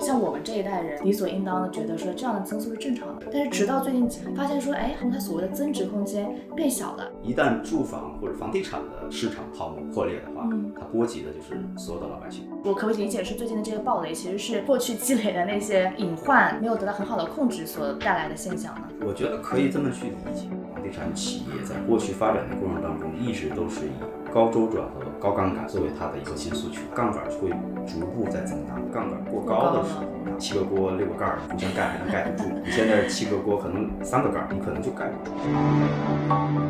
像我们这一代人，理所应当的觉得说这样的增速是正常的，但是直到最近发现说，哎，好像它所谓的增值空间变小了。一旦住房或者房地产的市场泡沫破裂的话，嗯它波及的就是所有的老百姓。我可不可以理解是最近的这个暴雷，其实是过去积累的那些隐患没有得到很好的控制所带来的现象呢？我觉得可以这么去理解，房地产企业在过去发展的过程当中，一直都是以高周转和高杠杆作为它的核心诉求，杠杆会逐步在增大，杠杆过高的时候，七个锅六个盖儿互相盖还能盖得住，你现在七个锅可能三个盖儿，你可能就盖不住。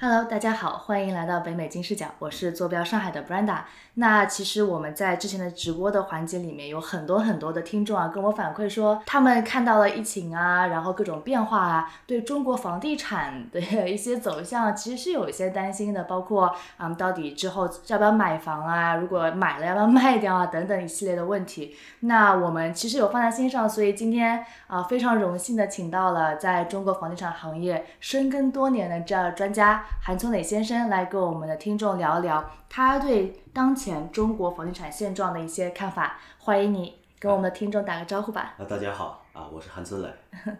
Hello，大家好，欢迎来到北美金视角，我是坐标上海的 Brenda。那其实我们在之前的直播的环节里面，有很多很多的听众啊跟我反馈说，他们看到了疫情啊，然后各种变化啊，对中国房地产的一些走向其实是有一些担心的，包括嗯，到底之后要不要买房啊，如果买了要不要卖掉啊，等等一系列的问题。那我们其实有放在心上，所以今天啊、非常荣幸的请到了在中国房地产行业深耕多年的这样的专家韩聪磊先生来跟我们的听众聊一聊他对当前中国房地产现状的一些看法。欢迎你跟我们的听众打个招呼吧。啊，大家好啊，我是韩春磊。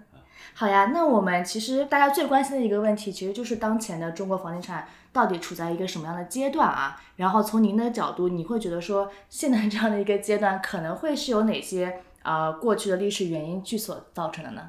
好呀，那我们其实大家最关心的一个问题，其实就是当前的中国房地产到底处在一个什么样的阶段啊？然后从您的角度，你会觉得说现在这样的一个阶段可能会是有哪些呃过去的历史原因去所造成的呢？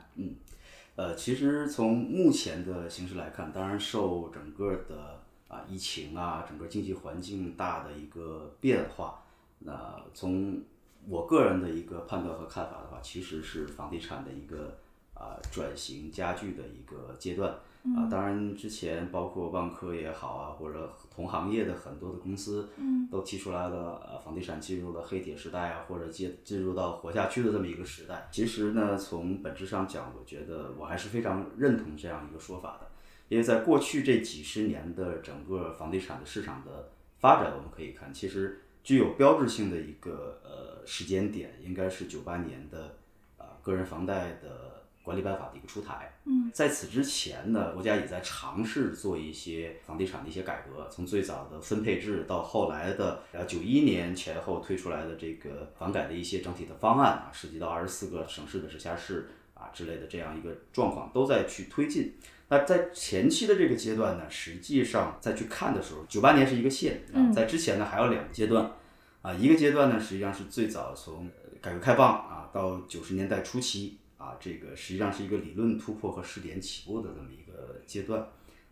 呃，其实从目前的形势来看，当然受整个的啊疫情啊，整个经济环境大的一个变化，那从我个人的一个判断和看法的话，其实是房地产的一个啊转型加剧的一个阶段。啊，当然之前包括万科也好啊，或者同行业的很多的公司，都提出来了，呃，房地产进入了黑铁时代啊，或者进进入到活下去的这么一个时代。其实呢，从本质上讲，我觉得我还是非常认同这样一个说法的，因为在过去这几十年的整个房地产的市场的发展，我们可以看，其实具有标志性的一个呃时间点，应该是九八年的呃个人房贷的管理办法的一个出台。嗯，在此之前呢，国家也在尝试做一些房地产的一些改革，从最早的分配制到后来的呃九一年前后推出来的这个房改的一些整体的方案啊，涉及到二十四个省市的直辖市啊之类的这样一个状况都在去推进。那在前期的这个阶段呢，实际上再去看的时候，九八年是一个线啊，在之前呢还有两个阶段，啊，一个阶段呢实际上是最早从呃改革开放啊到九十年代初期啊，这个实际上是一个理论突破和试点起步的这么一个阶段。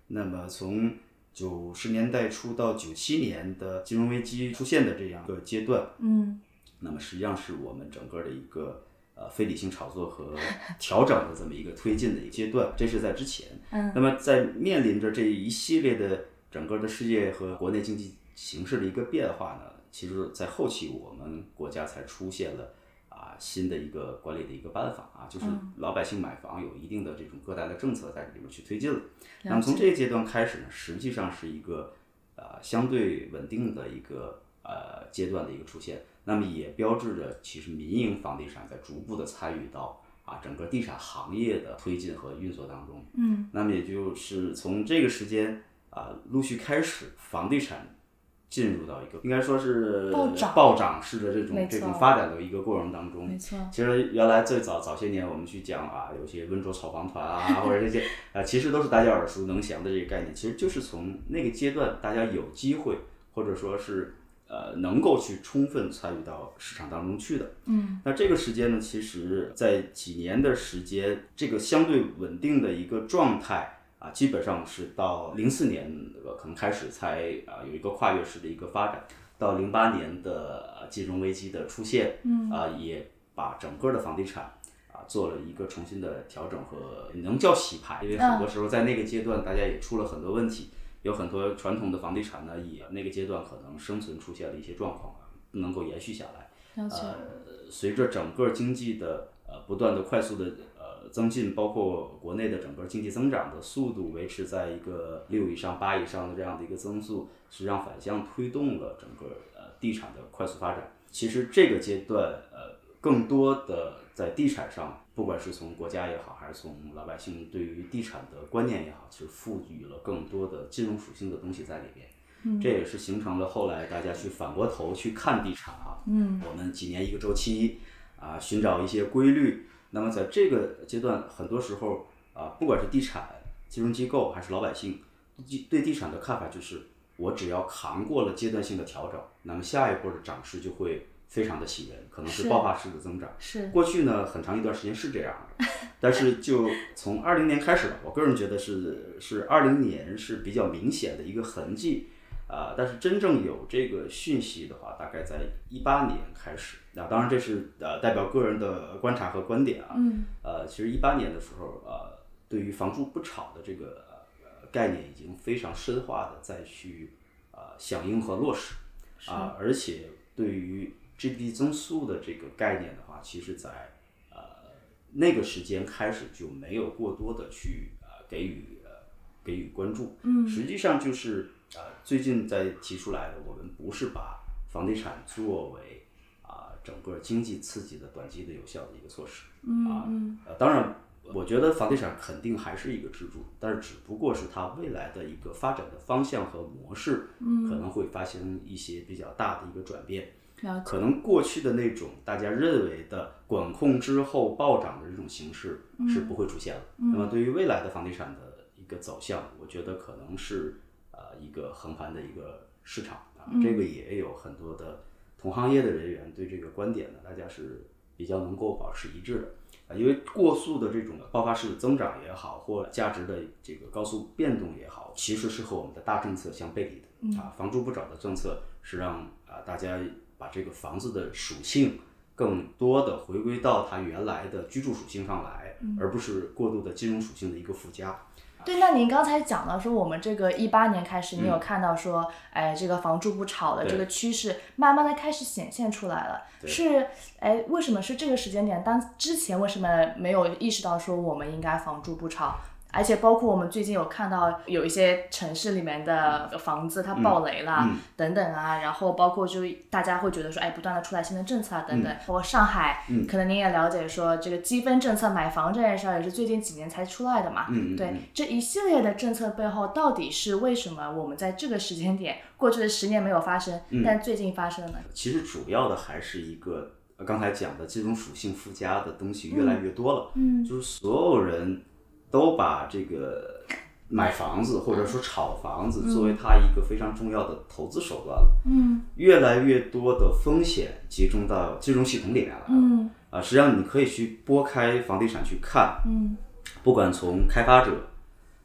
那么从九十年代初到九七年的金融危机出现的这样一个阶段，嗯那么实际上是我们整个的一个呃非理性炒作和调整的这么一个推进的一个阶段，这是在之前。嗯那么在面临着这一系列的整个的世界和国内经济形势的一个变化呢，其实，在后期我们国家才出现了啊新的一个管理的一个办法啊，就是老百姓买房有一定的这种各代的政策在里面去推进了。那么从这个阶段开始呢，实际上是一个呃相对稳定的一个呃阶段的一个出现，那么也标志着其实民营房地产在逐步的参与到啊整个地产行业的推进和运作当中。嗯，那么也就是从这个时间啊陆续开始，房地产进入到一个应该说是暴涨暴涨式的这种这种发展的一个过程当中。没错。其实原来最早早些年我们去讲啊，有些温州炒房团啊，或者这些啊，其实都是大家耳熟能详的这个概念。其实就是从那个阶段，大家有机会或者说是呃能够去充分参与到市场当中去的。嗯，那这个时间呢，其实在几年的时间，这个相对稳定的一个状态。啊，基本上是到零四年呃可能开始才啊有一个跨越式的一个发展，到零八年的呃金融危机的出现，嗯。啊也把整个的房地产啊做了一个重新的调整和能叫洗牌，因为很多时候在那个阶段大家也出了很多问题，有很多传统的房地产呢也那个阶段可能生存出现了一些状况，不能够延续下来。呃，随着整个经济的呃不断的快速的呃增进，包括国内的整个经济增长的速度维持在一个六以上、八以上的这样的一个增速，实际上反向推动了整个呃地产的快速发展。其实这个阶段呃更多的在地产上，不管是从国家也好，还是从老百姓对于地产的观念也好，其实赋予了更多的金融属性的东西在里边。这也是形成了后来大家去反过头去看地产啊，嗯，我们几年一个周期啊，寻找一些规律。那么在这个阶段，很多时候啊，不管是地产、金融机构还是老百姓，对地产的看法就是，我只要扛过了阶段性的调整，那么下一波的涨势就会非常的喜人，可能是爆发式的增长。是过去呢，很长一段时间是这样的，但是就从二零年开始，我个人觉得是是二零年是比较明显的一个痕迹。啊，但是真正有这个讯息的话，大概在一八年开始。那当然这是呃代表个人的观察和观点啊。嗯。呃，其实一八年的时候，呃，对于房住不炒的这个呃概念已经非常深化的再去呃响应和落实啊，而且对于 GDP 增速的这个概念的话，其实在呃那个时间开始就没有过多的去呃给予呃给予关注。嗯。实际上就是。呃，最近在提出来的，我们不是把房地产作为啊整个经济刺激的短期的有效的一个措施啊。呃，当然，我觉得房地产肯定还是一个支柱，但是只不过是它未来的一个发展的方向和模式，可能会发生一些比较大的一个转变。可能过去的那种大家认为的管控之后暴涨的这种形式是不会出现了。那么对于未来的房地产的一个走向，我觉得可能是。一个横盘的一个市场啊，这个也有很多的同行业的人员对这个观点呢，大家是比较能够保持一致的啊。因为过速的这种爆发式的增长也好，或价值的这个高速变动也好，其实是和我们的大政策相背离的啊。房住不炒的政策是让啊大家把这个房子的属性更多的回归到它原来的居住属性上来，而不是过度的金融属性的一个附加。对，那您刚才讲到说，我们这个一八年开始，你有看到说，哎，这个房住不炒的这个趋势，慢慢的开始显现出来了。是，哎，为什么是这个时间点？当之前为什么没有意识到说我们应该房住不炒？而且包括我们最近有看到有一些城市里面的房子它爆雷了等等啊，然后包括就大家会觉得说，哎，不断的出来新的政策啊等等。包括上海，可能您也了解说，这个积分政策买房这件事儿也是最近几年才出来的嘛。对，这一系列的政策背后到底是为什么？我们在这个时间点，过去的十年没有发生，但最近发生了呢。其实主要的还是一个刚才讲的这种属性附加的东西越来越多了。嗯，就是所有人。都把这个买房子或者说炒房子作为他一个非常重要的投资手段了。嗯，越来越多的风险集中到金融系统里面来了。嗯，啊，实际上你可以去拨开房地产去看。嗯，不管从开发者、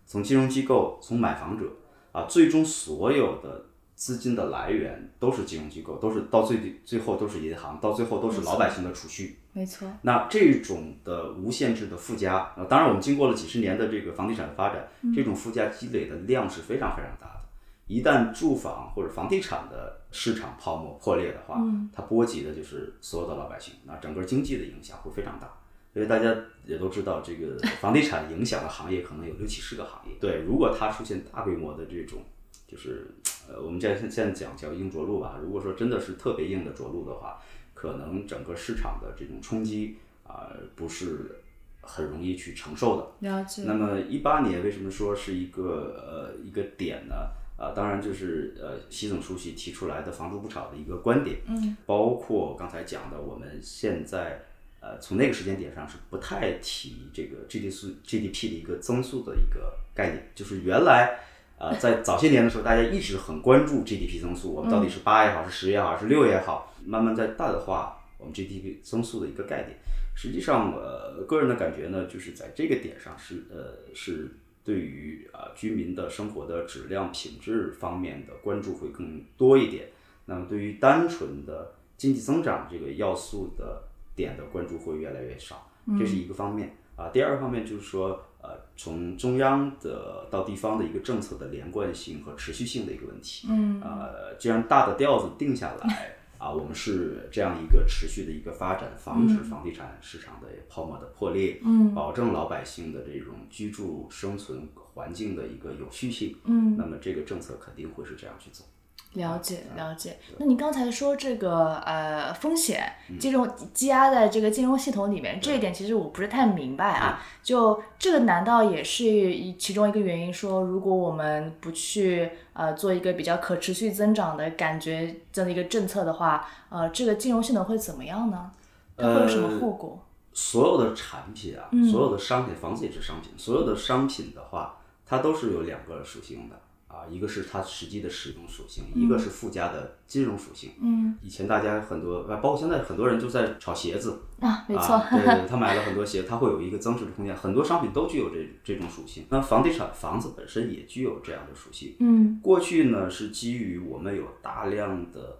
从金融机构、从买房者啊，最终所有的。资金的来源都是金融机构，都是到最最后都是银行，到最后都是老百姓的储蓄。没错。那这种的无限制的附加，呃，当然我们经过了几十年的这个房地产的发展，这种附加积累的量是非常非常大的。一旦住房或者房地产的市场泡沫破裂的话，它波及的就是所有的老百姓，那整个经济的影响会非常大。因为大家也都知道，这个房地产影响的行业可能有六七十个行业。对，如果它出现大规模的这种，就是。呃，我们现在现在讲叫硬着陆吧。如果说真的是特别硬的着陆的话，可能整个市场的这种冲击啊，不是很容易去承受的。了解。那么一八年为什么说是一个呃一个点呢？啊，当然就是呃习总书记提出来的“房住不炒”的一个观点。嗯。包括刚才讲的，我们现在呃从那个时间点上是不太提这个 GDP GDP 的一个增速的一个概念，就是原来。呃，在早些年的时候，大家一直很关注 GDP 增速，我们到底是八也好，是十也好，还是六也好，慢慢在淡化我们 GDP 增速的一个概念。实际上，呃，个人的感觉呢，就是在这个点上是呃是对于啊居民的生活的质量品质方面的关注会更多一点。那么，对于单纯的经济增长这个要素的点的关注会越来越少，这是一个方面啊。第二个方面就是说。呃，从中央的到地方的一个政策的连贯性和持续性的一个问题。嗯，呃，既然大的调子定下来，啊，我们是这样一个持续的一个发展，防止房地产市场的泡沫的破裂，嗯，保证老百姓的这种居住生存环境的一个有序性，嗯，那么这个政策肯定会是这样去走。了解了解。那你刚才说这个呃风险金融积压在这个金融系统里面，这一点其实我不是太明白啊。就这个难道也是一其中一个原因？说如果我们不去呃做一个比较可持续增长的感觉这样的一个政策的话，呃，这个金融系统会怎么样呢？它会有什么后果？所有的产品啊，所有的商品，房子也是商品，所有的商品的话，它都是有两个属性的。啊，一个是它实际的使用属性，一个是附加的金融属性。嗯，以前大家很多，包括现在很多人就在炒鞋子啊，没错，对，他买了很多鞋，他会有一个增值的空间。很多商品都具有这这种属性。那房地产房子本身也具有这样的属性。嗯，过去呢是基于我们有大量的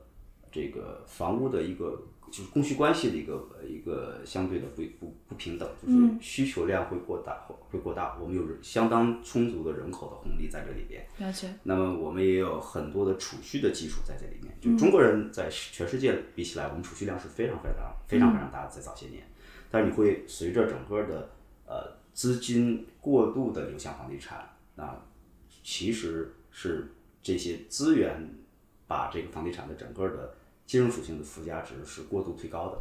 这个房屋的一个。就是供需关系的一个一个相对的不不不平等，就是需求量会过大，会过大。我们有相当充足的人口的红利在这里边。了解。那么我们也有很多的储蓄的基础在这里面。就中国人在全世界比起来，我们储蓄量是非常非常、非常非常大的，在早些年。但是你会随着整个的呃资金过度的流向房地产，那其实是这些资源把这个房地产的整个的。金融属性的附加值是过度推高的，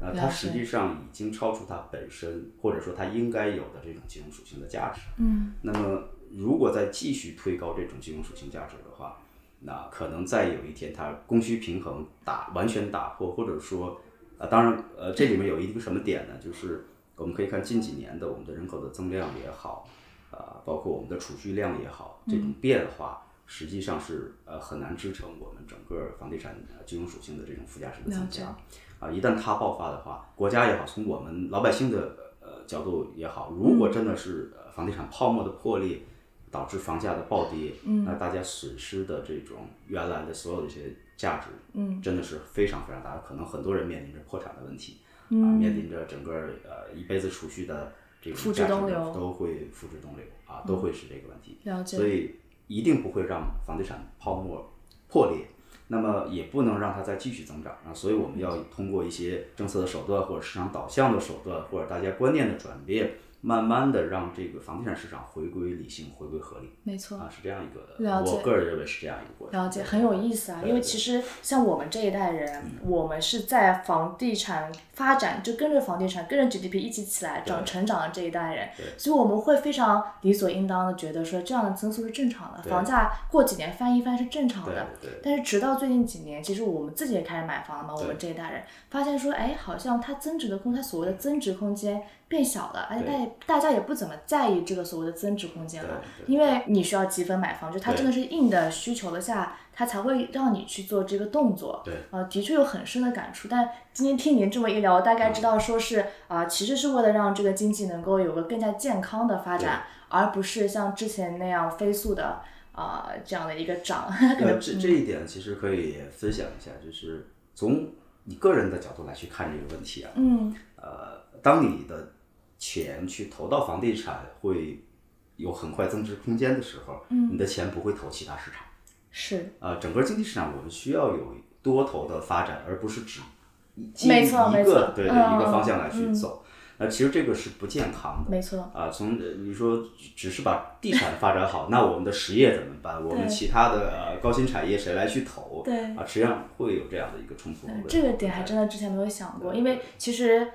呃，它实际上已经超出它本身或者说它应该有的这种金融属性的价值。嗯，那么如果再继续推高这种金融属性价值的话，那可能再有一天它供需平衡打完全打破，或者说，啊，当然，呃，这里面有一个什么点呢？就是我们可以看近几年的我们的人口的增量也好，啊，包括我们的储蓄量也好，这种变化。实际上是呃很难支撑我们整个房地产金融属性的这种附加值的增加啊！一旦它爆发的话，国家也好，从我们老百姓的呃角度也好，如果真的是房地产泡沫的破裂，导致房价的暴跌，那大家损失的这种原来的所有的一些价值，真的是非常非常大，可能很多人面临着破产的问题，啊，面临着整个呃一辈子储蓄的这种价值都会付之东流啊，都会是这个问题。所以。一定不会让房地产泡沫破裂，那么也不能让它再继续增长啊！所以我们要通过一些政策的手段，或者市场导向的手段，或者大家观念的转变。慢慢的让这个房地产市场回归理性，回归合理。没错啊，是这样一个，了解。我个人认为是这样一个过程。了解，很有意思啊。因为其实像我们这一代人，我们是在房地产发展，就跟着房地产，跟着 GDP 一起起来长成长的这一代人，所以我们会非常理所应当的觉得说这样的增速是正常的，房价过几年翻一番是正常的。但是直到最近几年，其实我们自己也开始买房了嘛，我们这一代人发现说，哎，好像它增值的空，它所谓的增值空间。变小了，而且大大家也不怎么在意这个所谓的增值空间了，因为你需要积分买房，就它真的是硬的需求的下，它才会让你去做这个动作。对，呃，的确有很深的感触。但今天听您这么一聊，我大概知道说是啊，其实是为了让这个经济能够有个更加健康的发展，而不是像之前那样飞速的啊这样的一个涨。呃，这这一点其实可以分享一下，就是从你个人的角度来去看这个问题啊。嗯。呃，当你的钱去投到房地产会有很快增值空间的时候，你的钱不会投其他市场。是啊，整个经济市场我们需要有多头的发展，而不是只没错一个对对一个方向来去走。那其实这个是不健康的。没错啊，从你说只是把地产发展好，那我们的实业怎么办？我们其他的高新产业谁来去投？对啊，实际上会有这样的一个冲突。这个点还真的之前没有想过，因为其实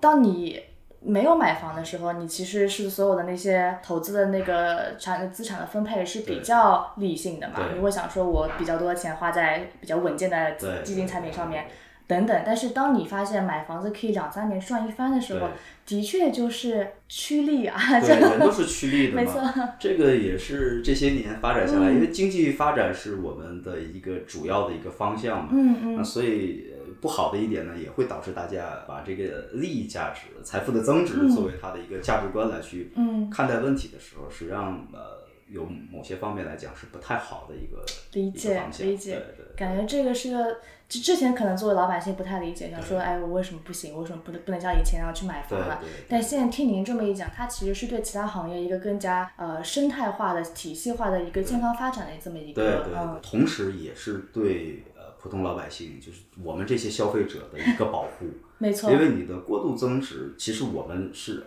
当你。没有买房的时候，你其实是所有的那些投资的那个产资产的分配是比较理性的嘛？你会想说，我比较多的钱花在比较稳健的基金产品上面，等等。但是当你发现买房子可以两三年赚一番的时候，的确就是趋利啊。对，人都是趋利的嘛。没错。这个也是这些年发展下来，因为经济发展是我们的一个主要的一个方向嘛。嗯嗯。那所以。不好的一点呢，也会导致大家把这个利益价值、财富的增值作为他的一个价值观来去看待问题的时候，实际上呃，有某些方面来讲是不太好的一个理解理解。感觉这个是个，之之前可能作为老百姓不太理解，想说哎，我为什么不行？为什么不能不能像以前那样去买房了？但现在听您这么一讲，它其实是对其他行业一个更加呃生态化的、体系化的一个健康发展的这么一个，嗯，同时也是对。普通老百姓就是我们这些消费者的一个保护，没错。因为你的过度增值，其实我们是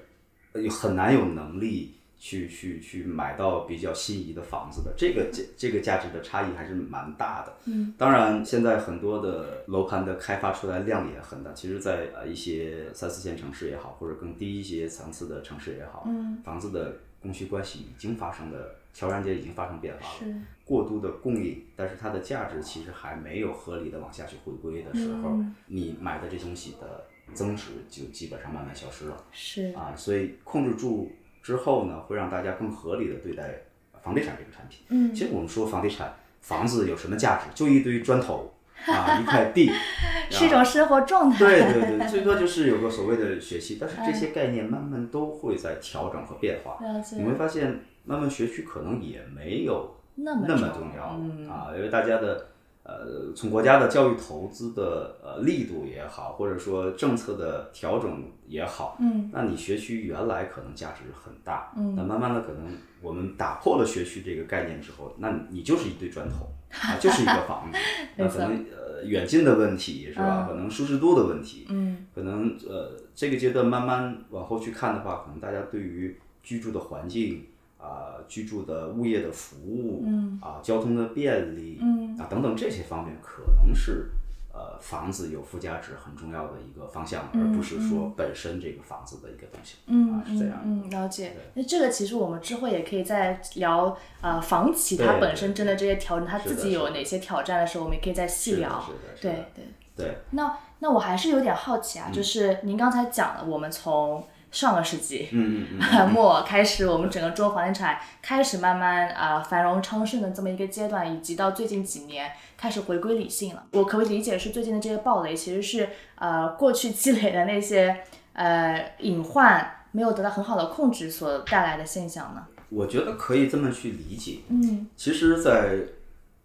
很难有能力去去去买到比较心仪的房子的，这个价这个价值的差异还是蛮大的。嗯，当然现在很多的楼盘的开发出来量也很大，其实，在呃一些三四线城市也好，或者更低一些层次的城市也好，嗯，房子的供需关系已经发生了悄然间已经发生变化了。过度的供应，但是它的价值其实还没有合理的往下去回归的时候，你买的这东西的增值就基本上慢慢消失了。是啊，所以控制住之后呢，会让大家更合理的对待房地产这个产品。嗯，其实我们说房地产，房子有什么价值？就一堆砖头啊，一块地，是一种生活状态。对对对，最多就是有个所谓的学区，但是这些概念慢慢都会在调整和变化。你会发现，慢慢学区可能也没有。那么重要啊，因为大家的呃，从国家的教育投资的呃力度也好，或者说政策的调整也好，嗯，那你学区原来可能价值很大，嗯，那慢慢的可能我们打破了学区这个概念之后，那你就是一堆砖头啊，就是一个房子，那可能呃远近的问题是吧？可能舒适度的问题，嗯，可能呃这个阶段慢慢往后去看的话，可能大家对于居住的环境。啊，居住的物业的服务，嗯，啊，交通的便利，嗯，啊，等等这些方面，可能是呃房子有附加值很重要的一个方向，而不是说本身这个房子的一个东西，嗯，是这样。嗯，了解。那这个其实我们之后也可以再聊啊，房企它本身真的这些调整，它自己有哪些挑战的时候，我们也可以再细聊。对对对。那那我还是有点好奇啊，就是您刚才讲了，我们从上个世纪 末开始，我们整个中国房地产开始慢慢啊繁荣昌盛的这么一个阶段，以及到最近几年开始回归理性了。我可不可以理解是最近的这些暴雷其实是呃过去积累的那些呃隐患没有得到很好的控制所带来的现象呢？我觉得可以这么去理解。嗯，其实，在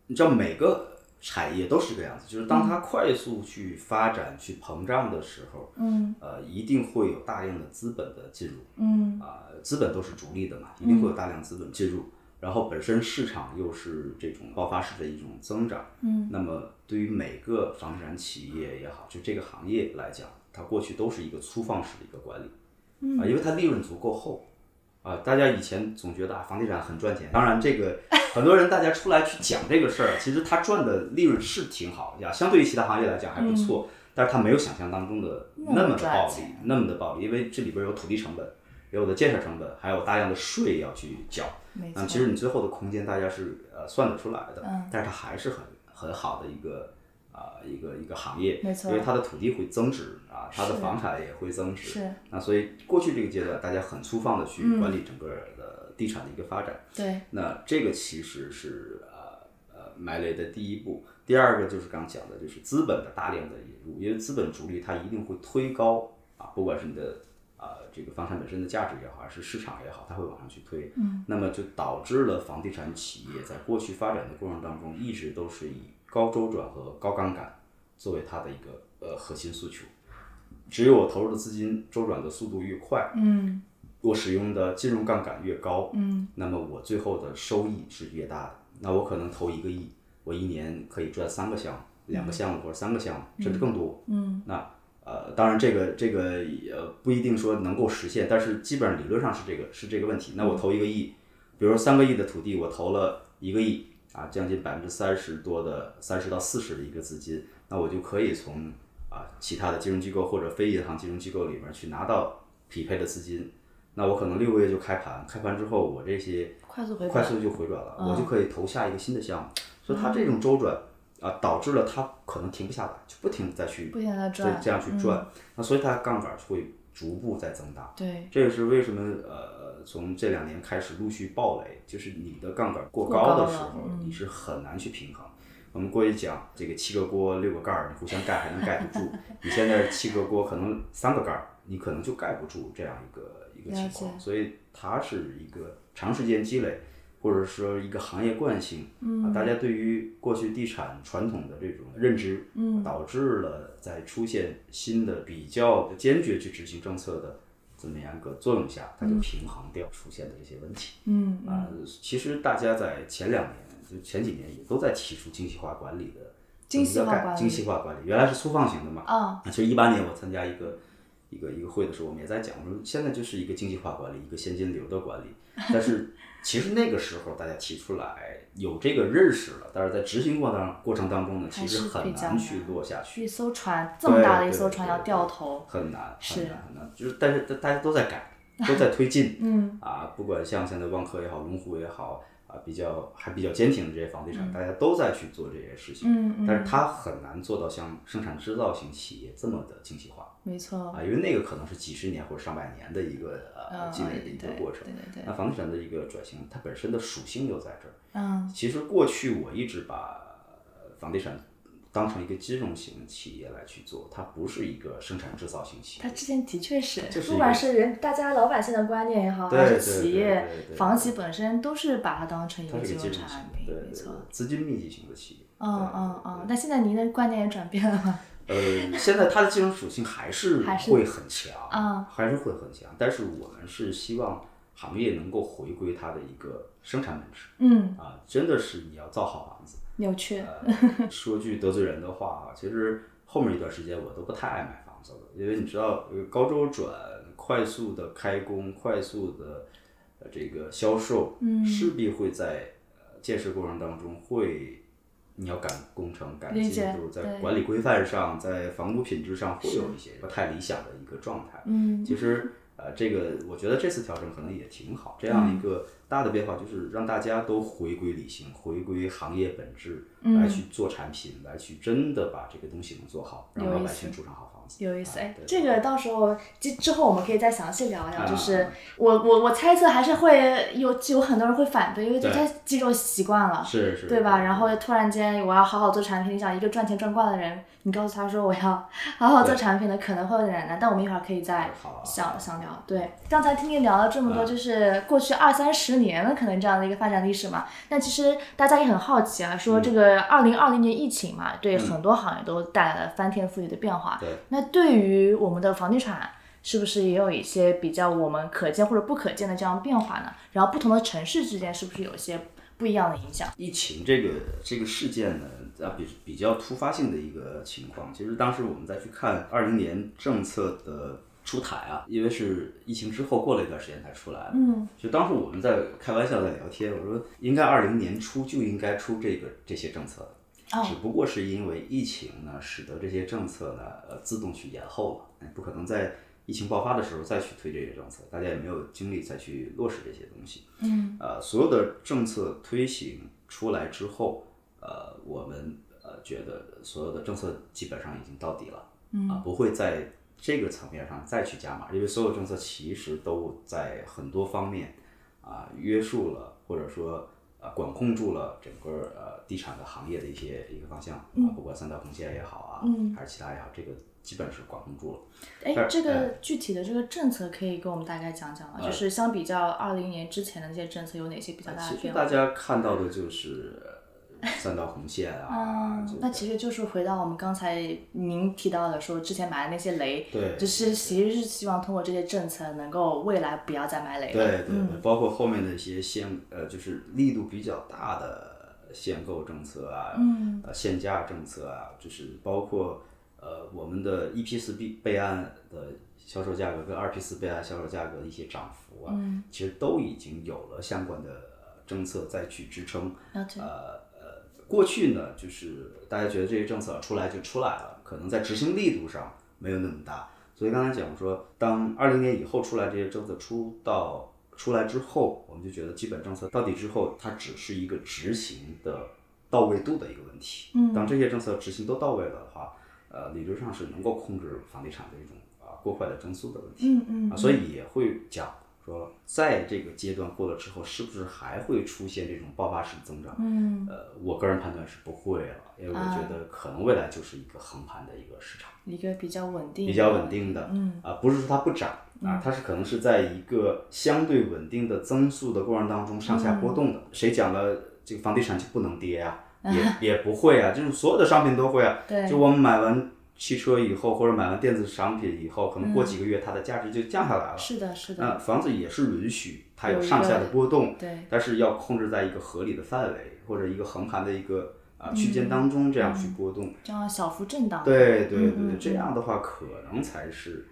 你知道每个。产业都是这个样子，就是当它快速去发展、去膨胀的时候，嗯，呃，一定会有大量的资本的进入，嗯，啊，资本都是逐利的嘛，一定会有大量资本进入，然后本身市场又是这种爆发式的一种增长，嗯，那么对于每个房地产企业也好，就这个行业来讲，它过去都是一个粗放式的一个管理，嗯，啊，因为它利润足够厚。啊，大家以前总觉得啊，房地产很赚钱。当然，这个很多人大家出来去讲这个事儿，其实他赚的利润是挺好呀，相对于其他行业来讲还不错。但是他没有想象当中的那么的暴利，那么的暴利，因为这里边有土地成本，有的建设成本，还有大量的税要去缴。那其实你最后的空间大家是呃算得出来的，嗯但是它还是很很好的一个。啊，一个一个行业，因为它的土地会增值啊，它的房产也会增值。是。那所以过去这个阶段，大家很粗放的去管理整个的地产的一个发展。对。那这个其实是呃呃埋雷的第一步。第二个就是刚讲的，就是资本的大量的引入，因为资本逐利，它一定会推高啊，不管是你的啊这个房产本身的价值也好，还是市场也好，它会往上去推。嗯。那么就导致了房地产企业在过去发展的过程当中，一直都是以。高周转和高杠杆作为它的一个呃核心诉求，只有我投入的资金周转的速度越快，嗯，我使用的金融杠杆越高，嗯，那么我最后的收益是越大的。那我可能投一个亿，我一年可以赚三个项目、两个项目或者三个项目，甚至更多，嗯，那呃，当然这个这个呃不一定说能够实现，但是基本上理论上是这个是这个问题。那我投一个亿，比如说三个亿的土地，我投了一个亿。啊，将近百分之三十多的三十到四十的一个资金，那我就可以从啊其他的金融机构或者非银行金融机构里面去拿到匹配的资金，那我可能六个月就开盘，开盘之后我这些快速回快速就回转了，我就可以投下一个新的项目，所以它这种周转啊导致了它可能停不下来，就不停再去不停的转这样去转，那所以它杠杆会逐步在增大，对，这也是为什么呃。从这两年开始陆续暴雷，就是你的杠杆过高的时候，你是很难去平衡。我们过去讲这个七个锅六个盖儿，你互相盖还能盖得住。你现在七个锅可能三个盖儿，你可能就盖不住这样一个一个情况。所以它是一个长时间积累，或者说一个行业惯性啊。大家对于过去地产传统的这种认知，导致了在出现新的比较坚决去执行政策的。这么样一个作用下，它就平衡掉出现的这些问题。嗯啊，其实大家在前两年，就前几年也都在提出精细化管理的精细化管理。精细化管理原来是粗放型的嘛。啊。其实一八年我参加一个一个一个会的时候，我们也在讲，我说现在就是一个精细化管理，一个现金流的管理。但是其实那个时候大家提出来有这个认识了，但是在执行过程过程当中呢，其实很难去落下去。一艘船这么大的一艘船要掉头，很难，是很难，很难。就是但是大大家都在改，都在推进。嗯啊，不管像现在万科也好，龙湖也好，啊，比较还比较坚挺的这些房地产，嗯大家都在去做这些事情。嗯嗯，但是它很难做到像生产制造型企业这么的精细化没错，啊，因为那个可能是几十年或者上百年的一个呃嗯积累的一个过程对。对对那房地产的一个转型，它本身的属性就在这儿。嗯其实过去我一直把呃房地产当成一个金融型企业来去做，它不是一个生产制造型企业。它之前的确是，就是不管是人大家老百姓的观念也好，还是企业房企本身都是把它当成一个金融产品，没错。，资金密集型的企业。嗯嗯嗯，那现在您的观念也转变了吗？呃，现在它的金融属性还是会很强，嗯还是会很强。但是我们是希望行业能够回归它的一个生产本质嗯，啊，真的是你要造好房子。扭曲，呃，说句得罪人的话啊，其实后面一段时间我都不太爱买房子了，因为你知道，呃高周转、快速的开工、快速的呃这个销售，嗯势必会在呃建设过程当中会。你要赶工程、赶进度，在管理规范上，在房屋品质上会有一些不太理想的一个状态。嗯。其实呃，这个我觉得这次调整可能也挺好，这样一个大的变化就是让大家都回归理性，回归行业本质，嗯。来去做产品，来去真的把这个东西能做好，让老百姓住上好房。子。有意思，哎，这个到时候之之后我们可以再详细聊聊。啊就是我我我猜测还是会有有很多人会反对，因为就对太肌肉习惯了，是是，对吧？然后突然间我要好好做产品，你想一个赚钱赚惯的人，你告诉他说我要好好做产品的，可能会有点难。但我们一会儿可以再想想聊。对，刚才听你聊了这么多，啊就是过去二三十年了，可能这样的一个发展历史嘛。但其实大家也很好奇啊，说这嗯个二零二零年疫情嘛，对很多行业都带来了翻天覆地的变化。对那对于我们的房地产，是不是也有一些比较我们可见或者不可见的这样变化呢？然后不同的城市之间是不是有一些不一样的影响？疫情这个这个事件呢，啊比比较突发性的一个情况。其实当时我们再去看二零年政策的出台啊，因为是疫情之后过了一段时间才出来的。嗯，就当时我们在开玩笑在聊天，我说应该二零年初就应该出这个这些政策只不过是因为疫情呢，使得这些政策呢，呃，自动去延后了，哎不可能在疫情爆发的时候再去推这些政策，大家也没有精力再去落实这些东西。嗯，呃，所有的政策推行出来之后，呃，我们呃觉得所有的政策基本上已经到底了，嗯，啊，不会在这个层面上再去加码，因为所有政策其实都在很多方面啊、约束了或者说啊管控住了整个呃地产的行业的一些一个方向啊，不管三道红线也好啊，嗯还是其他也好，这个基本是管控住了。哎，这个具体的这个政策可以给我们大概讲讲吗？就是相比较二零年之前的那些政策，有哪些比较大的其实变化？大家看到的就是呃三道红线啊，那其实就是回到我们刚才您提到的，说之前买的那些雷，对就是其实是希望通过这些政策，能够未来不要再买雷了。对对对，包括后面的一些限呃，就是力度比较大的限购政策啊，嗯，呃，限价政策啊，就是包括呃我们的一批次备备案的销售价格跟二批次备案销售价格的一些涨幅啊，嗯其实都已经有了相关的呃政策再去支撑。呃呃，过去呢，就是大家觉得这些政策出来就出来了，可能在执行力度上没有那么大。所以刚才讲说，当二零年以后出来这些政策出到出来之后，我们就觉得基本政策到底之后，它只是一个执行的到位度的一个问题。嗯当这些政策执行都到位了的话，呃，理论上是能够控制房地产的一种啊过快的增速的问题。嗯嗯啊，所以也会讲说，在这个阶段过了之后，是不是还会出现这种爆发式增长？嗯，呃，我个人判断是不会了，因为我啊觉得可能未来就是一个横盘的一个市场，一个比较稳定，比较稳。定的，嗯啊，不是说它不涨啊，它是可能是在一个相对稳定的增速的过程当中上下波动的。嗯谁讲了这个房地产就不能跌啊？也 也不会啊，就是所有的商品都会啊。对就我们买完汽车以后，或者买完电子商品以后，可能过几个月它的价值就降下来了。嗯是的，是那的，房子也是允许它有上下的波动，对，但是要控制在一个合理的范围或者一个横盘的一个啊、嗯区间当中，这样去波动。这样小幅震荡。对对对，这样的话可能才是啊、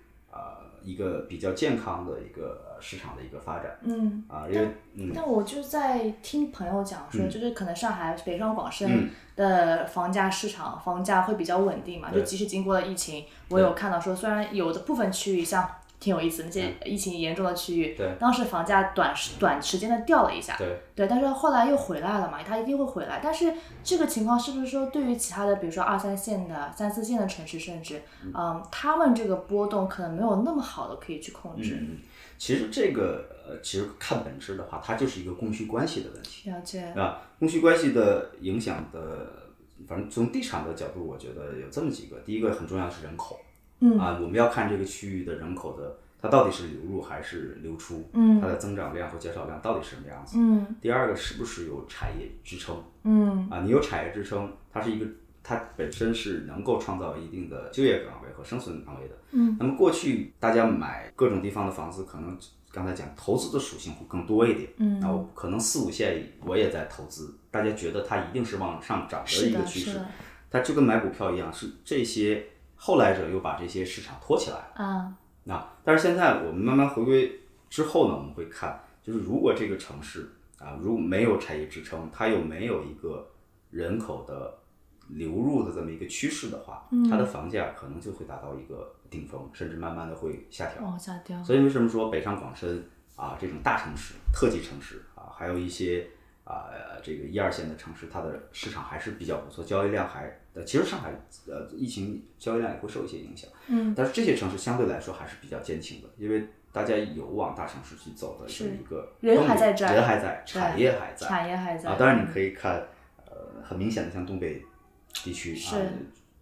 一个比较健康的一个呃市场的一个发展。嗯。啊，因为嗯。但我就在听朋友讲说，嗯。就是可能上海、北上广深嗯。的房价市场房价会比较稳定嘛，就即使经过了疫情，我有看到说，虽然有的部分区域像挺有意思，那些疫情严重的区域，嗯对当时房价短时短时间的掉了一下，对对，但是后来又回来了嘛，它一定会回来。但是这个情况是不是说对于其他的，比如说二三线的、三四线的城市，甚至，嗯，他们这个波动可能没有那么好的可以去控制？嗯，其实这个呃，其实看本质的话，它就是一个供需关系的问题。了解，啊，供需关系的影响的，反正从地产的角度，我觉得有这么几个。第一个很重要的是人口，嗯啊，我们要看这个区域的人口的，它到底是流入还是流出，嗯它的增长量和减少量到底是什么样子。嗯第二个是不是有产业支撑嗯啊？你有产业支撑，它是一个，它本身是能够创造一定的就业岗位和生存岗位的。嗯，那么过去大家买各种地方的房子，可能刚才讲投资的属性会更多一点。嗯那我可能四五线我也在投资，大家觉得它一定是往上涨的，一个趋势，，它就跟买股票一样，是这些后来者又把这些市场托起来了。啊，那但是现在我们慢慢回归之后呢，我们会看，就是如果这个城市啊，如果没有产业支撑，它又没有一个人口的流入的这么一个趋势的话，它的房价可能就会达到一个顶峰，甚至慢慢的会下调。往下掉，所以为什么说北上广深啊这种大城市、特级城市啊，还有一些啊、呃这个一二线的城市，它的市场还是比较不错，交易量还呃，其实上海呃疫情交易量也会受一些影响，嗯，但是这些城市相对来说还是比较坚挺的，因为大家有往大城市去走的这么一个人动力还在这儿人还在，产业还在，产业还在啊，当然你可以看呃很明显的像东北地区是啊，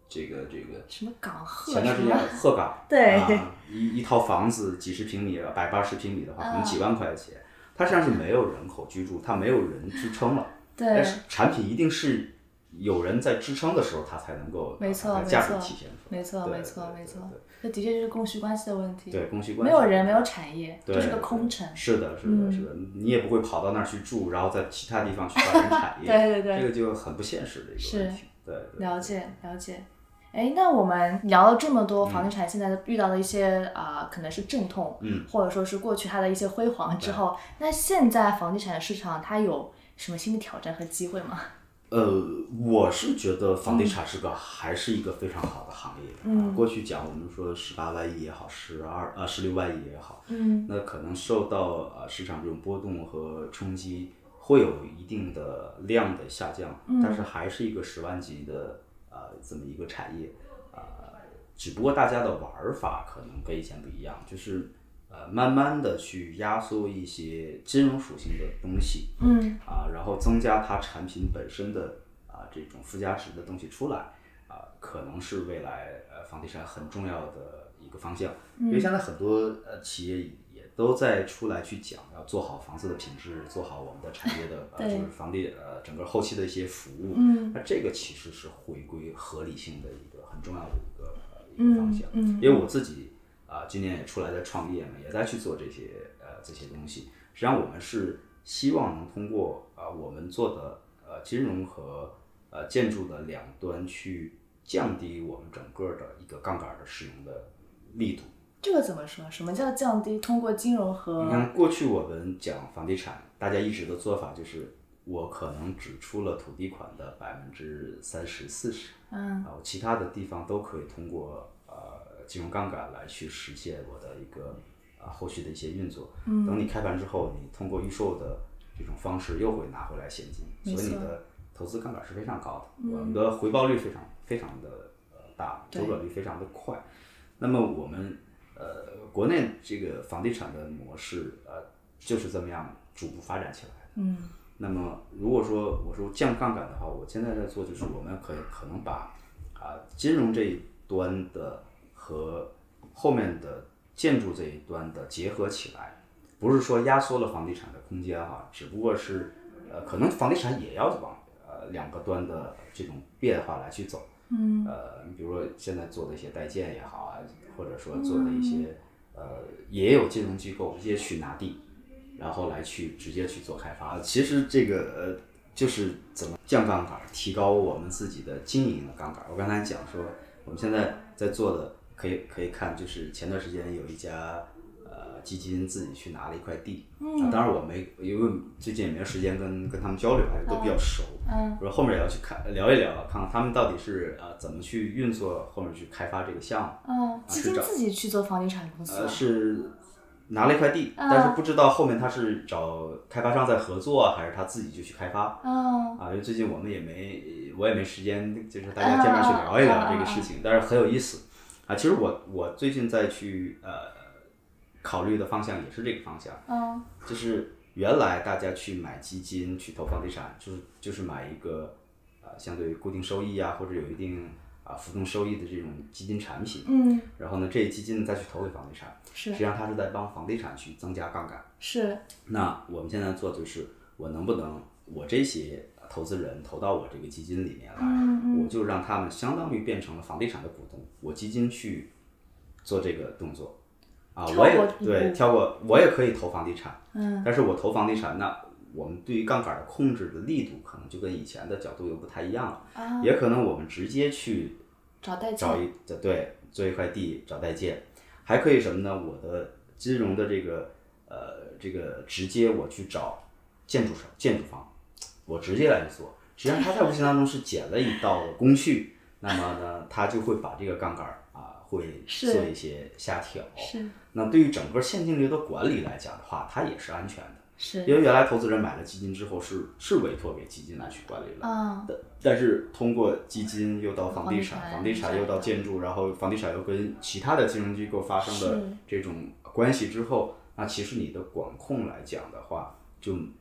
这个这个。什么港鹤前段时间，鹤岗，对啊，一一套房子几十平米、百八十平米的话，可能几万块钱，它实际上是没有人口居住，它没有人支撑了。对但，是产品一定是有人在支撑的时候，它才能够没错把它的价值体现出来。没错没错对对没错，这的确就是供需关系的问题，对供需关系没。有人没有产业，对就是个空城，是的，是嗯的，是的，你也不会跑到那儿去住，然后在其他地方去发展产业。对对对这个就很不现实的一个问题。对，了解了解。哎，那我们聊了这么多嗯房地产现在遇到的一些啊、可能是阵痛，嗯，或者说是过去它的一些辉煌之后，那现在房地产市场它有什么新的挑战和机会吗？呃，我是觉得房地产是个、还是一个非常好的行业。嗯啊，过去讲我们说十八万亿也好，十二呃十六万亿也好，嗯那可能受到呃市场这种波动和冲击，会有一定的量的下降，嗯但是还是一个十万级的呃这么一个产业，呃，只不过大家的玩法可能跟以前不一样，就是呃慢慢的去压缩一些金融属性的东西，嗯啊，然后增加它产品本身的啊这种附加值的东西出来啊，可能是未来呃房地产很重要的一个方向。因为现在很多呃企业也都在出来去讲，要做好房子的品质，做好我们的产业的呃 就是房地呃整个后期的一些服务。嗯那这个其实是回归合理性的一个很重要的一个呃一个方向。嗯因为我自己啊、今年也出来在创业嘛，也在去做这些呃这些东西。实际上我们是希望能通过啊、我们做的呃金融和呃建筑的两端去降低我们整个的一个杠杆的使用的力度。这个怎么说？什么叫降低？通过金融和你看，过去我们讲房地产，大家一直的做法就是，我可能只出了土地款的百分之三十、四十，嗯啊，我其他的地方都可以通过呃金融杠杆来去实现我的一个啊、后续的一些运作。嗯等你开盘之后，你通过预售的这种方式又会拿回来现金，所以你的投资杠杆是非常高的，我们的回报率非常非常的呃大，周转率非常的快。那么我们呃国内这个房地产的模式呃就是这么样逐步发展起来的。嗯那么如果说我说降杠杆的话，我现在在做就是我们可以可能把啊、金融这一端的和后面的建筑这一端的结合起来，不是说压缩了房地产的空间哈、只不过是呃可能房地产也要往呃两个端的这种变化来去走。嗯呃，你比如说现在做的一些代建也好啊，或者说做的一些、呃，也有金融机构直接去拿地，然后来去直接去做开发。其实这个呃，就是怎么降杠杆，提高我们自己的经营的杠杆。我刚才讲说，我们现在在做的可以可以看，就是前段时间有一家呃基金自己去拿了一块地，啊，当然我没因为最近也没有时间跟跟他们交流，还是都比较熟，嗯，我说后面也要去看聊一聊，看看他们到底是呃怎么去运作，后面去开发这个项目。嗯，基金自己去做房地产公司呃，是拿了一块地，但是不知道后面他是找开发商在合作啊，还是他自己就去开发。嗯啊，因为最近我们也没，我也没时间，就是大家见面去聊一聊这个事情，但是很有意思。啊，其实我我最近在去呃考虑的方向也是这个方向，嗯。就是原来大家去买基金去投房地产，就是就是买一个呃相对于固定收益啊，或者有一定啊浮动收益的这种基金产品，嗯，然后呢，这些基金再去投给房地产，是。实际上它是在帮房地产去增加杠杆。是，那我们现在做就是，我能不能我这些投资人投到我这个基金里面来，嗯我就让他们相当于变成了房地产的股东，我基金去做这个动作，啊，我也对跳过，我也可以投房地产，嗯。但是我投房地产，那我们对于杠杆的控制的力度可能就跟以前的角度又不太一样了，啊，也可能我们直接去找代找建，一对做一块地找代建，还可以什么呢？我的金融的这个呃这个直接我去找建筑商建筑方，我直接来做。实际上他在无形当中是减了一道工序，那么呢，他就会把这个杠杆儿啊会做一些下调。是那对于整个现金流的管理来讲的话，它也是安全的。是，因为原来投资人买了基金之后是是委托给基金来去管理了，啊，但但是通过基金又到房地产，房房地产又到建筑，然后房地产又跟其他的金融机构发生了这种关系之后，那其实你的管控来讲的话，就嗯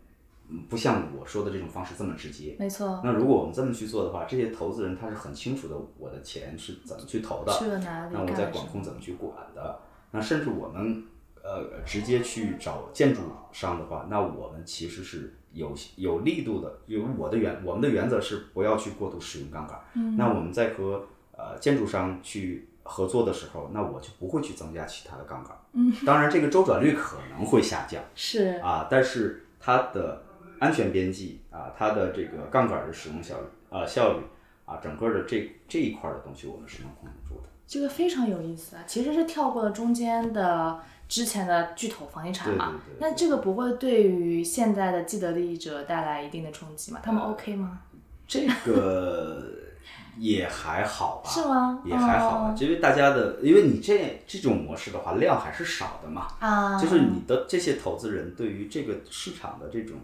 不像我说的这种方式这么直接。没错，那如果我们这么去做的话，这些投资人他是很清楚的，我的钱是怎么去投的，去了哪里那我在管控怎么去管的？那甚至我们呃直接去找建筑商的话，那我们其实是有有力度的。因为我的原我们的原则是不要去过度使用杠杆。嗯，那我们在和呃建筑商去合作的时候，那我就不会去增加其他的杠杆。嗯，当然这个周转率可能会下降是啊，但是它的安全边际啊，它的这个杠杆的使用效率啊效率啊，整个的这这一块儿的东西，我们是能控制住的。这个非常有意思啊，其实是跳过了中间的之前的巨头房地产嘛。对对对那这个不会对于现在的既得利益者带来一定的冲击吗？他们 OK 吗？这个 也还好吧，是吗也还好吧，哦因为大家的，因为你这这种模式的话，量还是少的嘛，啊，就是你的这些投资人对于这个市场的这种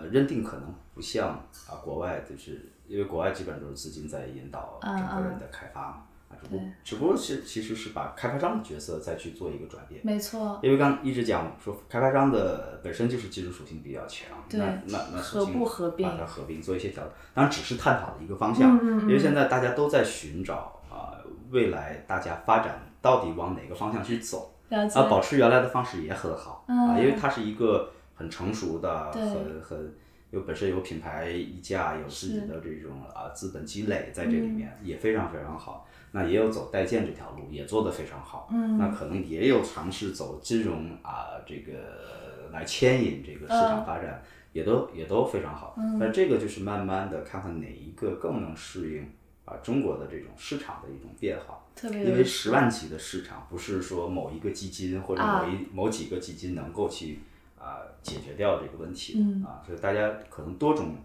呃呃认定，可能不像啊国外，就是因为国外基本上都是资金在引导整个人的开发嘛。啊，只不过只不过是其实是把开发商的角色再去做一个转变，没错，因为刚一直讲说开发商的本身就是技术属性比较强，对那那那属合性不合并。把它合并做一些调整，当然只是探讨的一个方向，嗯因为现在大家都在寻找啊、未来大家发展到底往哪个方向去走，啊，保持原来的方式也很好、啊，因为嗯它是一个很成熟的、很很有本身有品牌溢价，有自己的这种啊资本积累在这里面，嗯也非常非常好。那也有走代建这条路，也做得非常好。嗯，那可能也有尝试走金融啊，这个来牵引这个市场发展，也都也都非常好。嗯，但这个就是慢慢的看看哪一个更能适应啊中国的这种市场的一种变化。特别因为十万级的市场不是说某一个基金或者啊某一、某几个基金能够去啊、解决掉这个问题的、嗯。啊，所以大家可能多种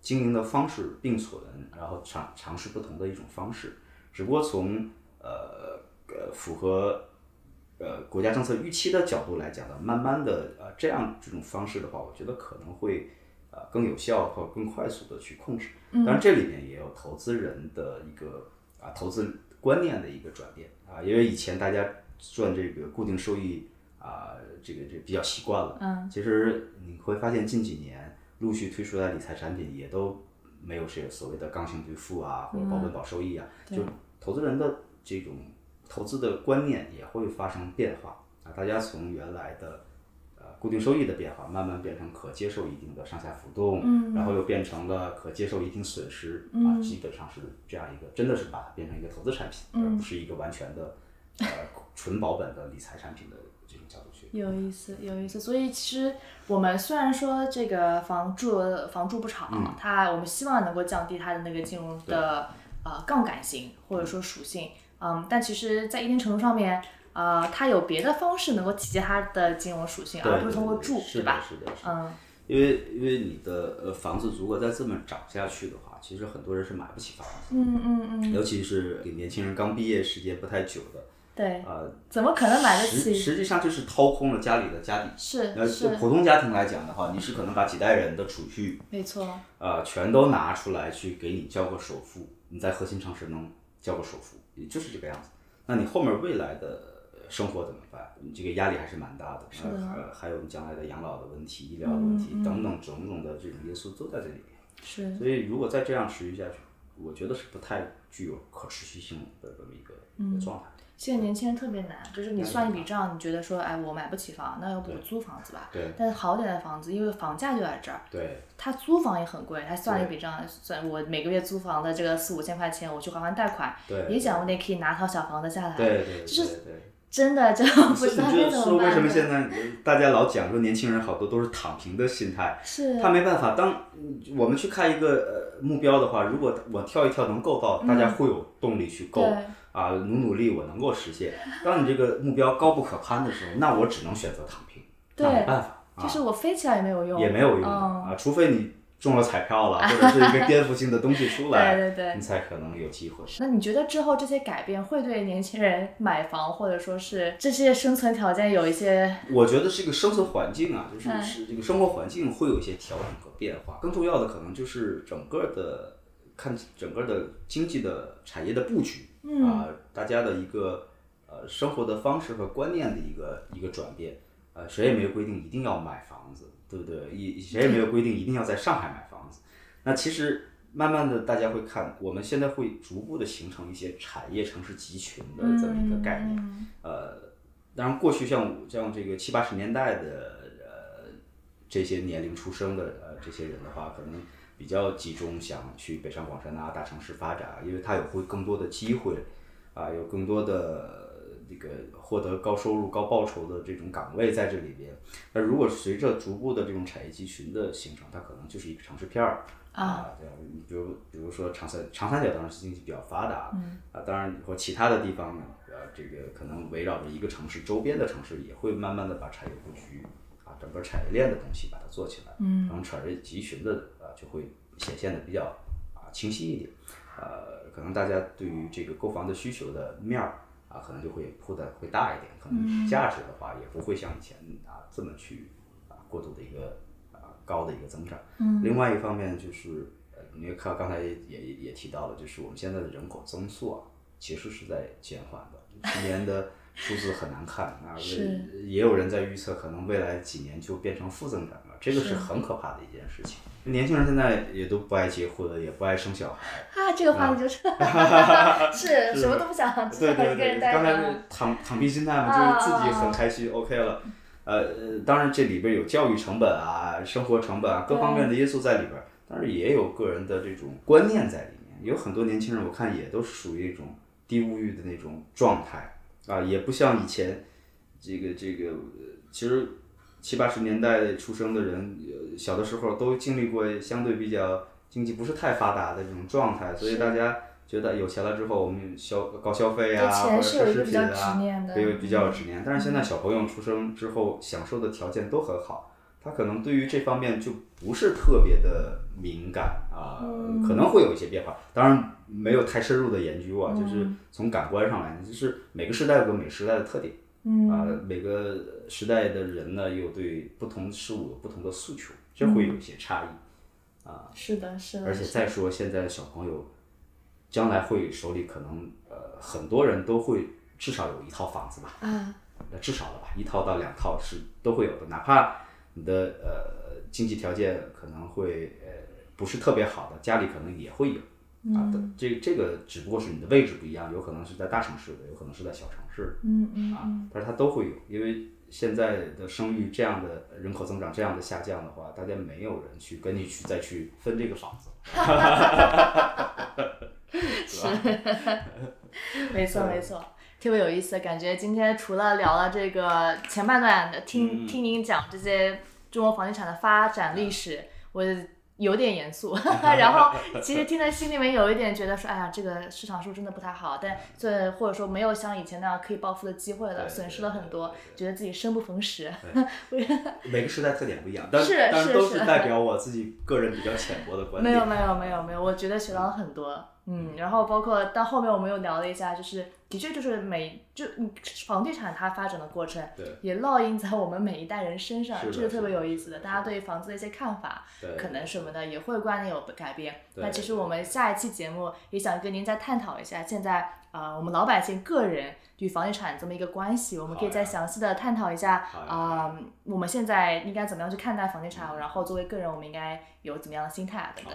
经营的方式并存，然后尝尝试不同的一种方式，只不过从呃呃符合呃国家政策预期的角度来讲呢，慢慢的呃这样这种方式的话，我觉得可能会呃更有效或更快速的去控制。当然这里面也有投资人的一个啊投资观念的一个转变。啊，因为以前大家赚这个固定收益啊，这个这比较习惯了。嗯，其实你会发现近几年陆续推出来的理财产品也都没有谁所谓的刚性兑付啊，或者保本保收益啊，就投资人的这种投资的观念也会发生变化。啊，大家从原来的。呃，固定收益的变化，慢慢变成可接受一定的上下浮动，嗯，然后又变成了可接受一定损失，啊，基本上是这样一个，真的是把它变成一个投资产品，而不是一个完全的呃纯保本的理财产品的角度去。有意思，有意思。所以其实我们虽然说这个房住房住不炒，嗯它我们希望能够降低它的那个金融的呃杠杆性或者说属性，嗯，但其实，在一定程度上面，呃，它有别的方式能够体现它的金融属性，而不是通过住，对吧？是的，是的。嗯，因为因为你的呃房子如果再这么涨下去的话，其实很多人是买不起房子。嗯嗯嗯。尤其是给年轻人刚毕业时间不太久的。对。啊。怎么可能买得起？实际上就是掏空了家里的家底。是是。普通家庭来讲的话，你是可能把几代人的储蓄。没错。呃，全都拿出来去给你交个首付，你在核心城市能交个首付，也就是这个样子。那你后面未来的生活怎么办？你这个压力还是蛮大的。是的。呃，还有你将来的养老的问题、医疗的问题等等种种的这种因素都在这里面。是。所以如果再这样持续下去，我觉得是不太具有可持续性的这么一个一个状态。现在年轻人特别难，就是你算一笔账，你觉得说，哎，我买不起房，那要不租房子吧？对。但是好点的房子，因为房价就在这儿。对。他租房也很贵，他算一笔账，算我每个月租房的这个四五千块钱，我去还还贷款，也讲不定可以拿套小房子下来。对对对。就是真的就不知道该怎么办。说为什么现在大家老讲说年轻人好多都是躺平的心态？是。他没办法，当我们去看一个呃目标的话，如果我跳一跳能够到，大家会有动力去够。啊，努努力，我能够实现。当你这个目标高不可攀的时候，那我只能选择躺平，那没办法。就是我飞起来也没有用，也没有用啊，除非你中了彩票了，或者是一个颠覆性的东西出来，对对对，你才可能有机会。那你觉得之后这些改变会对年轻人买房，或者说是这些生存条件有一些？我觉得是一个生存环境啊，就是是这个生活环境会有一些调整和变化。更重要的可能就是整个的看整个的经济的产业的布局。啊，大家的一个呃生活的方式和观念的一个一个转变，呃，谁也没有规定一定要买房子，对不对？一谁也没有规定一定要在上海买房子。那其实慢慢的，大家会看，我们现在会逐步的形成一些产业城市集群的这么一个概念。呃，当然过去像像这个七八十年代的呃这些年龄出生的呃这些人的话，可能。比较集中想去北上广深啊大城市发展，因为它有会更多的机会，啊，有更多的那个获得高收入高报酬的这种岗位在这里边。那如果随着逐步的这种产业集群的形成，它可能就是一个城市片儿啊，对，你，比如比如说长三长三角当然是经济比较发达，啊，当然或其他的地方呢，呃，这个可能围绕着一个城市周边的城市也会慢慢的把产业布局啊，整个产业链的东西把它做起来，嗯，然后产业集群的。就会显现的比较啊清晰一点，呃，可能大家对于这个购房的需求的面儿啊，可能就会铺的会大一点，可能价值的话也不会像以前啊这么去啊过度的一个啊高的一个增长。嗯。另外一方面就是，呃，你看刚才也也也提到了，就是我们现在的人口增速啊，其实是在减缓的，去年的数字很难看啊，也有人在预测，可能未来几年就变成负增长了，这个是很可怕的一件事情。年轻人现在也都不爱结婚，也不爱生小孩。啊，这个话题就 是，是什么都不想，对对对，刚才是躺躺平心态嘛，就是自己很开心，OK 了。呃，当然这里边有教育成本啊、生活成本啊各方面的因素在里边，但是也有个人的这种观念在里面。有很多年轻人，我看也都是属于一种低物欲的那种状态啊，也不像以前这个这个，其实。七八十年代出生的人，小的时候都经历过相对比较经济不是太发达的这种状态，所以大家觉得有钱了之后，我们消高消费啊，或者奢侈品啊，对，比较有执念。但是现在小朋友出生之后，享受的条件都很好，他可能对于这方面就不是特别的敏感啊，可能会有一些变化。当然没有太深入的研究啊，就是从感官上来，就是每个时代有个每时代的特点。啊，每个时代的人呢，又对不同事物有不同的诉求，这会有一些差异，啊，是的，是的。而且再说，现在的小朋友，将来会手里可能呃，很多人都会至少有一套房子吧，啊，那至少了吧，一套到两套是都会有的，哪怕你的呃经济条件可能会呃不是特别好的，家里可能也会有。啊，这这个只不过是你的位置不一样，有可能是在大城市的，有可能是在小城市，嗯。嗯啊，但是它都会有，因为现在的生育这样的人口增长这样的下降的话，大家没有人去跟你去再去分这个房子，是，没错没错，特别有意思，感觉今天除了聊了这个前半段，听听您讲这些中国房地产的发展历史，我。有点严肃，然后其实听在心里面有一点觉得说，哎呀，这个市场是不是真的不太好？但这或者说没有像以前那样可以暴富的机会了，损失了很多，觉得自己生不逢时。每个时代特点不一样，但是都是代表我自己个人比较浅薄的观点。没有没有没有没有，我觉得学到了很多。嗯，然后包括到后面我们又聊了一下，就是的确就是每就嗯房地产它发展的过程，对。也烙印在我们每一代人身上，这是特别有意思的。大家对房子的一些看法，对。可能什么的也会观念有改变。那其实我们下一期节目也想跟您再探讨一下，现在呃我们老百姓个人与房地产这么一个关系，我们可以再详细的探讨一下啊、我们现在应该怎么样去看待房地产，然后作为个人我们应该有怎么样的心态啊等等。